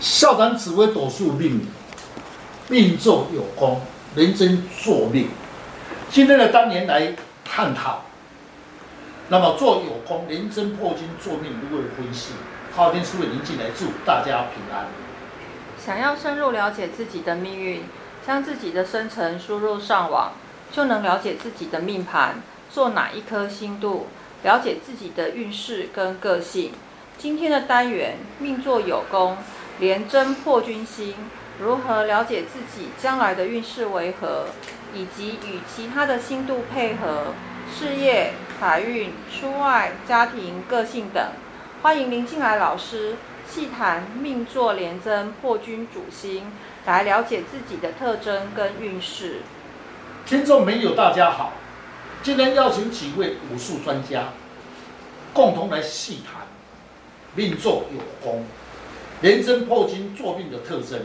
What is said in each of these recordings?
校长紫微斗数命，命坐有功，廉贞坐命。今天的单元来探讨，那么做有功，廉贞破军坐命如何分析？昊天书院宁进来祝大家平安。想要深入了解自己的命运，将自己的生辰输入上网，就能了解自己的命盘，做哪一颗星度，了解自己的运势跟个性。今天的单元命坐有功。廉贞破军星，如何了解自己将来的运势为何，以及与其他的星度配合，事业、财运、出外、家庭、个性等。欢迎林进来老师细谈命座廉贞破军主星，来了解自己的特征跟运势。听众朋友，大家好，今天邀请几位武术专家，共同来细谈命座有功。廉贞破军坐命的特征，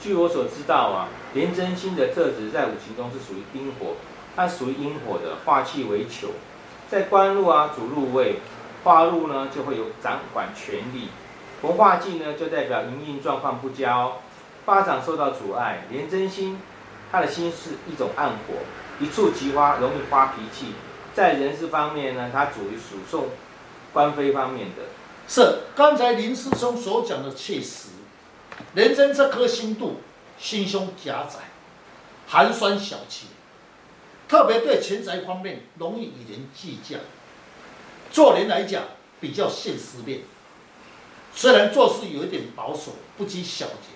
据我所知道啊，廉贞星的特质在五行中是属于阴火，它属于阴火的化气为囚，在官禄啊主禄位，化禄呢就会有掌管权力，逢化忌呢就代表营运状况不佳，哦发展受到阻碍。廉贞星，它的星是一种暗火，一触即发，容易发脾气。在人事方面呢，它属于属送官非方面的。是刚才林师兄所讲的确实，廉贞这颗星度心胸狭窄，寒酸小气，特别对钱财方面容易与人计较。做人来讲比较现实面，虽然做事有一点保守，不拘小节，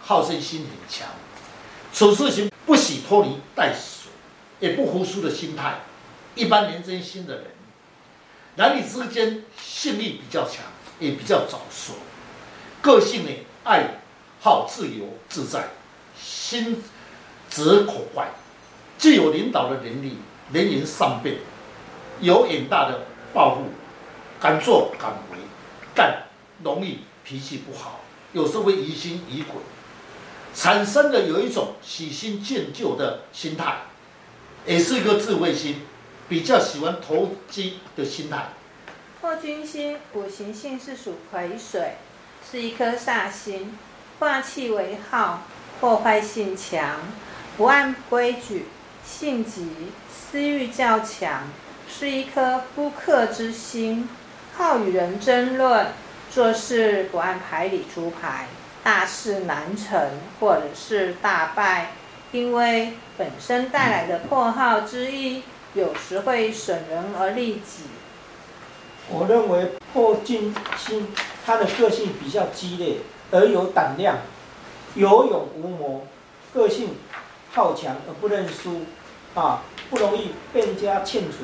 好胜心很强，处事情不喜拖泥带水，也不服输的心态。一般廉贞心的人。男女之间性欲比较强，也比较早熟，个性呢爱好自由自在，心直口快，具有领导的能力，能言善辩，有远大的抱负，敢作敢为，但容易脾气不好，有时候会疑心疑鬼，产生了有一种喜新厌旧的心态，也是一个智慧心。比较喜欢投机的心态。破军星五行性是属癸水，是一颗煞星，化气为耗，破坏性强，不按规矩，性急，私欲较强，是一颗夫克之星，好与人争论，做事不按牌理出牌，大事难成或者是大败，因为本身带来的破耗之意。有时会损人而利己。我认为破军星他的个性比较激烈而有胆量，有勇无谋，个性好强而不认输，啊，不容易被人家劝阻，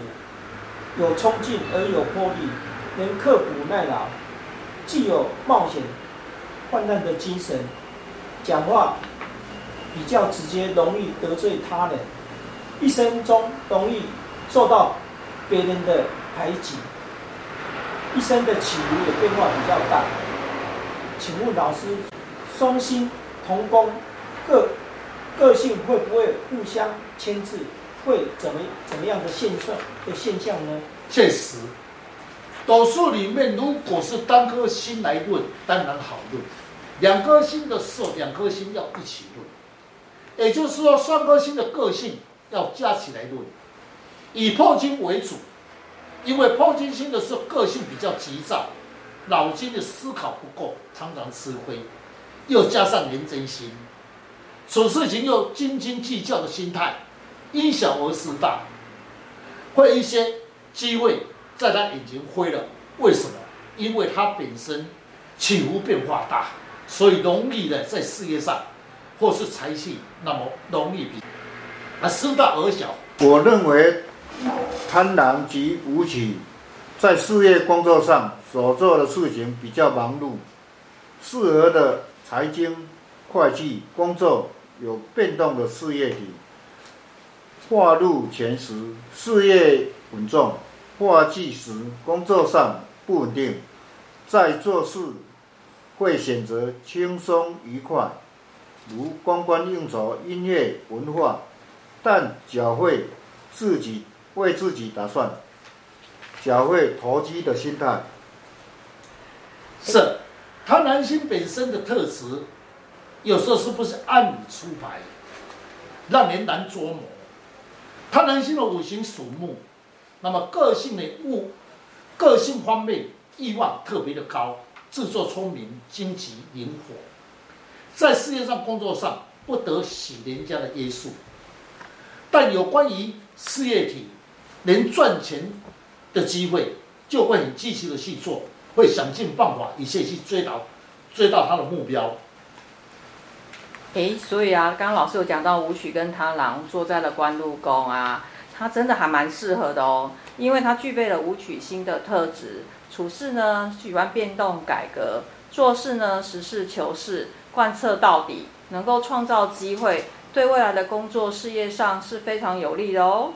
有冲劲而有魄力，能刻苦耐劳，具有冒险患难的精神，讲话比较直接，容易得罪他人，一生中容易。受到别人的排挤，一生的起伏也变化比较大。请问老师，双星同宫，个个性会不会互相牵制？会怎么怎么样的现象的现象呢？确实，斗数里面如果是单颗星来论，当然好论；两颗星的时候，两颗星要一起论。也就是说，双颗星的个性要加起来论。以破军为主，因为破金星的时候个性比较急躁，脑筋的思考不够，常常吃亏，又加上廉贞心，处事情又斤斤计较的心态，因小而失大，会一些机会在他眼前灰了。为什么？因为他本身起伏变化大，所以容易的在事业上或是财气，那么容易比啊失大而小。我认为。贪婪及武曲，在事业工作上所做的事情比较忙碌，适合的财经、会计工作有变动的事业体，化入前十事业稳重，化忌时工作上不稳定，在做事会选择轻松愉快，如观光应酬、音乐文化，但较会自己。为自己打算，较会投机的心态。是，贪狼星本身的特质，有时候是不是暗里出牌，让人难捉摸。贪狼星的五行属木，那么个性的物，个性方面欲望特别的高，自作聪明，经济灵活，在事业上、工作上不得许人家的约束。但有关于事业体连赚钱的机会，就会很积极的去做。会想尽办法，一切去追到，追到他的目标。诶，所以啊，刚刚老师有讲到武曲跟贪狼坐在了官禄宫啊，他真的还蛮适合的哦，因为他具备了武曲星的特质，处事呢喜欢变动改革，做事呢实事求是，贯彻到底，能够创造机会，对未来的工作事业上是非常有利的哦。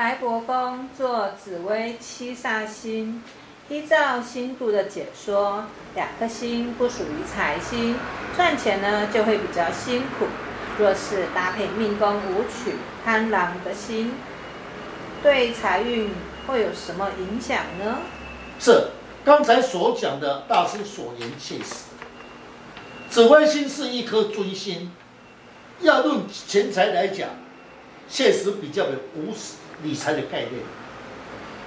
财帛宫坐紫微七煞星。依照星度的解说，两颗星不属于财星，赚钱呢就会比较辛苦。若是搭配命宫舞曲贪狼的星，对财运会有什么影响呢？这刚才所讲的大师所言切实。紫微星是一颗尊星，要论钱财来讲，确实比较有无理财的概念。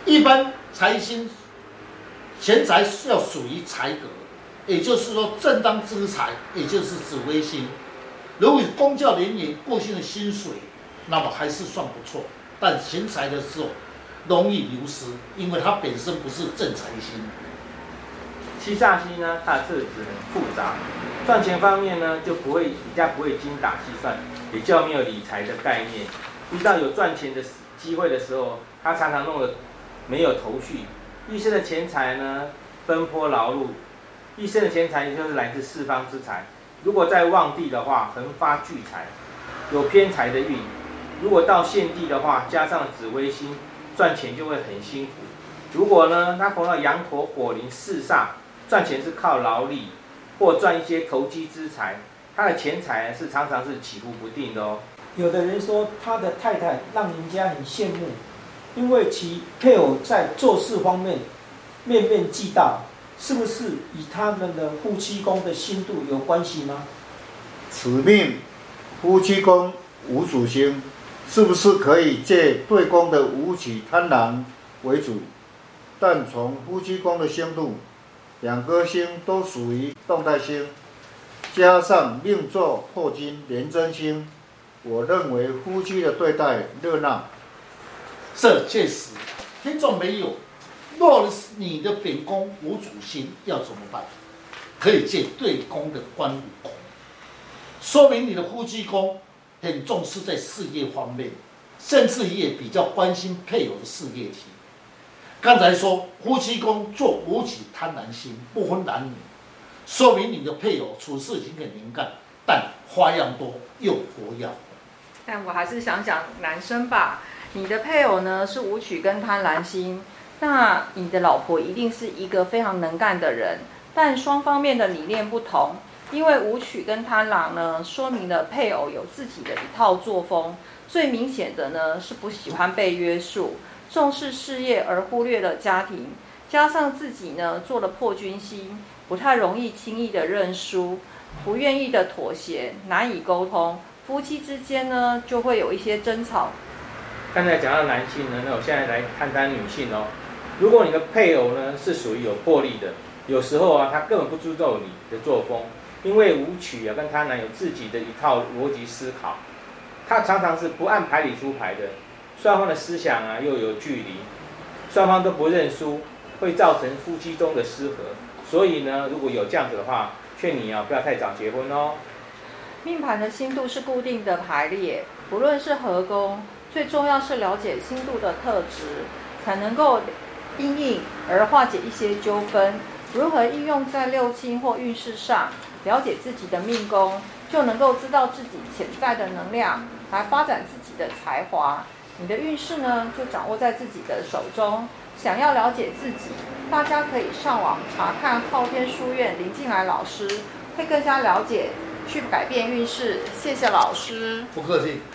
一般财星。钱财是要属于财格，也就是说正当之财，也就是紫微星。如果公教人员过性的薪水，那么还是算不错。但钱财的时候容易流失，因为它本身不是正财星。七煞星呢，它的特质很复杂，赚钱方面呢就不会比较不会精打细算，也较没有理财的概念。遇到有赚钱的机会的时候，他常常弄得没有头绪。一生的钱财呢，奔波劳碌；一生的钱财就是来自四方之财。如果在旺地的话，横发巨财，有偏财的运；如果到现地的话，加上紫微星，赚钱就会很辛苦。如果呢，他逢到羊陀火铃四煞，赚钱是靠劳力，或赚一些投机之财，他的钱财是常常是起伏不定的哦。有的人说他的太太让人家很羡慕。因为其配偶在做事方面面面俱到，是不是与他们的夫妻宫的星度有关系吗？此命夫妻宫无主星，是不是可以借对宫的武曲贪狼为主？但从夫妻宫的星度，两颗星都属于动态星，加上命座破军连贞星，我认为夫妻的对待热闹。这确实，听众没有，若你的本宫无主心，要怎么办？可以借对宫的官禄宫，说明你的夫妻宫很重视在事业方面，甚至也比较关心配偶的事业体。刚才说夫妻宫做无己贪婪心，不分男女，说明你的配偶处事情很能干，但花样多又活跃。但我还是想讲男生吧。你的配偶呢是武曲跟贪婪星，那你的老婆一定是一个非常能干的人，但双方面的理念不同，因为武曲跟贪婪呢，说明了配偶有自己的一套作风，最明显的呢是不喜欢被约束，重视事业而忽略了家庭，加上自己呢做了破军星，不太容易轻易的认输，不愿意的妥协，难以沟通，夫妻之间呢就会有一些争吵。刚才讲到男性呢，那我现在来谈谈女性哦。如果你的配偶呢是属于有魄力的，有时候啊他根本不注重你的作风，因为舞曲啊跟贪狼有自己的一套逻辑思考，他常常是不按牌理出牌的，双方的思想啊又有距离，双方都不认输，会造成夫妻中的失和。所以呢，如果有这样子的话，劝你啊不要太早结婚哦。命盘的星度是固定的排列，不论是合宫。最重要是了解星度的特质，才能够因应而化解一些纠纷。如何应用在六亲或运势上？了解自己的命宫，就能够知道自己潜在的能量，来发展自己的才华。你的运势呢，就掌握在自己的手中。想要了解自己，大家可以上网查看昊天书院林进来老师，会更加了解，去改变运势。谢谢老师，不客气。